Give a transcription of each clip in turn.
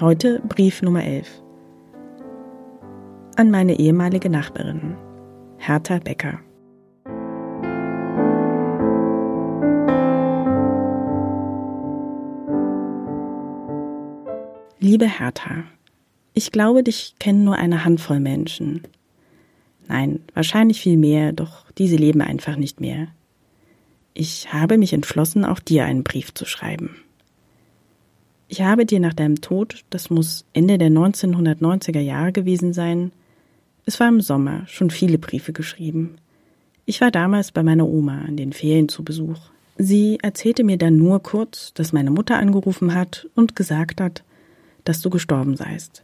Heute Brief Nummer 11. An meine ehemalige Nachbarin, Hertha Becker. Liebe Hertha, ich glaube, dich kennen nur eine Handvoll Menschen. Nein, wahrscheinlich viel mehr, doch diese leben einfach nicht mehr. Ich habe mich entschlossen, auch dir einen Brief zu schreiben. Ich habe dir nach deinem Tod, das muss Ende der 1990er Jahre gewesen sein, es war im Sommer, schon viele Briefe geschrieben. Ich war damals bei meiner Oma in den Ferien zu Besuch. Sie erzählte mir dann nur kurz, dass meine Mutter angerufen hat und gesagt hat, dass du gestorben seist.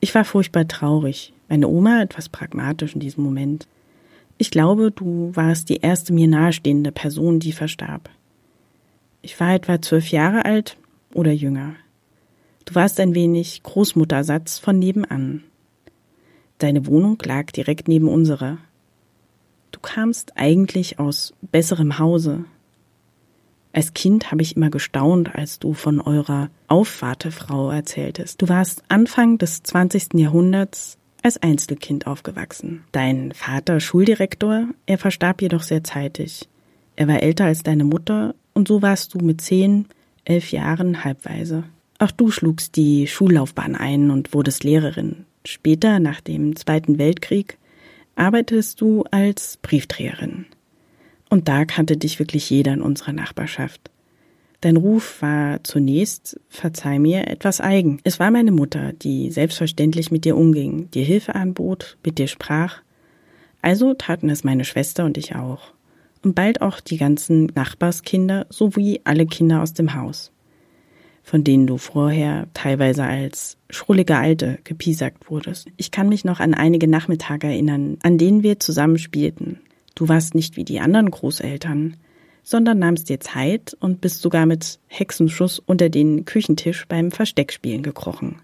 Ich war furchtbar traurig, meine Oma etwas pragmatisch in diesem Moment. Ich glaube, du warst die erste mir nahestehende Person, die verstarb. Ich war etwa zwölf Jahre alt, oder jünger. Du warst ein wenig Großmuttersatz von nebenan. Deine Wohnung lag direkt neben unserer. Du kamst eigentlich aus besserem Hause. Als Kind habe ich immer gestaunt, als du von eurer Aufwartefrau erzähltest. Du warst Anfang des 20. Jahrhunderts als Einzelkind aufgewachsen. Dein Vater Schuldirektor, er verstarb jedoch sehr zeitig. Er war älter als deine Mutter und so warst du mit zehn elf Jahren halbweise. Auch du schlugst die Schullaufbahn ein und wurdest Lehrerin. Später, nach dem Zweiten Weltkrieg, arbeitest du als Briefträgerin. Und da kannte dich wirklich jeder in unserer Nachbarschaft. Dein Ruf war zunächst, verzeih mir, etwas eigen. Es war meine Mutter, die selbstverständlich mit dir umging, dir Hilfe anbot, mit dir sprach. Also taten es meine Schwester und ich auch und bald auch die ganzen Nachbarskinder sowie alle Kinder aus dem Haus, von denen du vorher teilweise als schrullige Alte gepiesackt wurdest. Ich kann mich noch an einige Nachmittage erinnern, an denen wir zusammen spielten. Du warst nicht wie die anderen Großeltern, sondern nahmst dir Zeit und bist sogar mit Hexenschuss unter den Küchentisch beim Versteckspielen gekrochen.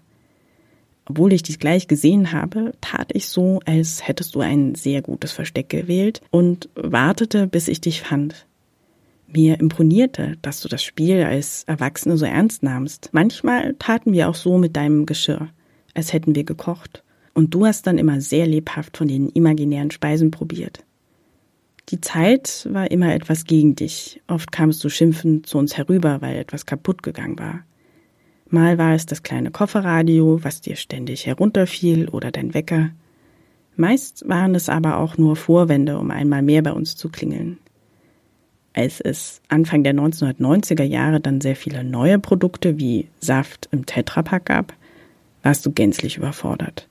Obwohl ich dich gleich gesehen habe, tat ich so, als hättest du ein sehr gutes Versteck gewählt und wartete, bis ich dich fand. Mir imponierte, dass du das Spiel als Erwachsene so ernst nahmst. Manchmal taten wir auch so mit deinem Geschirr, als hätten wir gekocht. Und du hast dann immer sehr lebhaft von den imaginären Speisen probiert. Die Zeit war immer etwas gegen dich. Oft kamst du schimpfend zu uns herüber, weil etwas kaputt gegangen war. Mal war es das kleine Kofferradio, was dir ständig herunterfiel, oder dein Wecker. Meist waren es aber auch nur Vorwände, um einmal mehr bei uns zu klingeln. Als es Anfang der 1990er Jahre dann sehr viele neue Produkte wie Saft im Tetrapack gab, warst du gänzlich überfordert.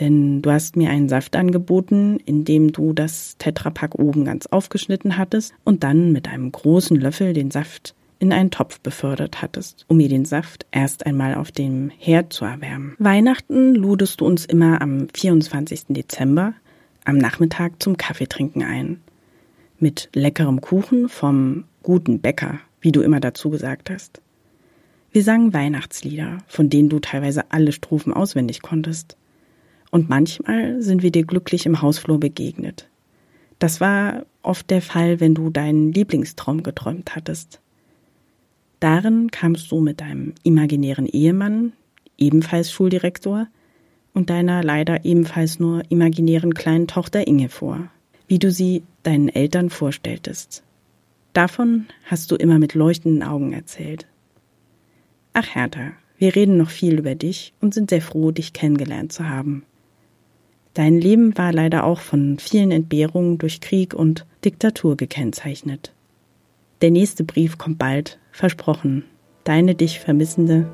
Denn du hast mir einen Saft angeboten, in dem du das Tetrapack oben ganz aufgeschnitten hattest und dann mit einem großen Löffel den Saft in einen Topf befördert hattest, um mir den Saft erst einmal auf dem Herd zu erwärmen. Weihnachten ludest du uns immer am 24. Dezember am Nachmittag zum Kaffeetrinken ein. Mit leckerem Kuchen vom guten Bäcker, wie du immer dazu gesagt hast. Wir sangen Weihnachtslieder, von denen du teilweise alle Strophen auswendig konntest. Und manchmal sind wir dir glücklich im Hausflur begegnet. Das war oft der Fall, wenn du deinen Lieblingstraum geträumt hattest. Darin kamst du mit deinem imaginären Ehemann, ebenfalls Schuldirektor, und deiner leider ebenfalls nur imaginären kleinen Tochter Inge vor, wie du sie deinen Eltern vorstelltest. Davon hast du immer mit leuchtenden Augen erzählt. Ach Hertha, wir reden noch viel über dich und sind sehr froh, dich kennengelernt zu haben. Dein Leben war leider auch von vielen Entbehrungen durch Krieg und Diktatur gekennzeichnet. Der nächste Brief kommt bald, versprochen. Deine dich vermissende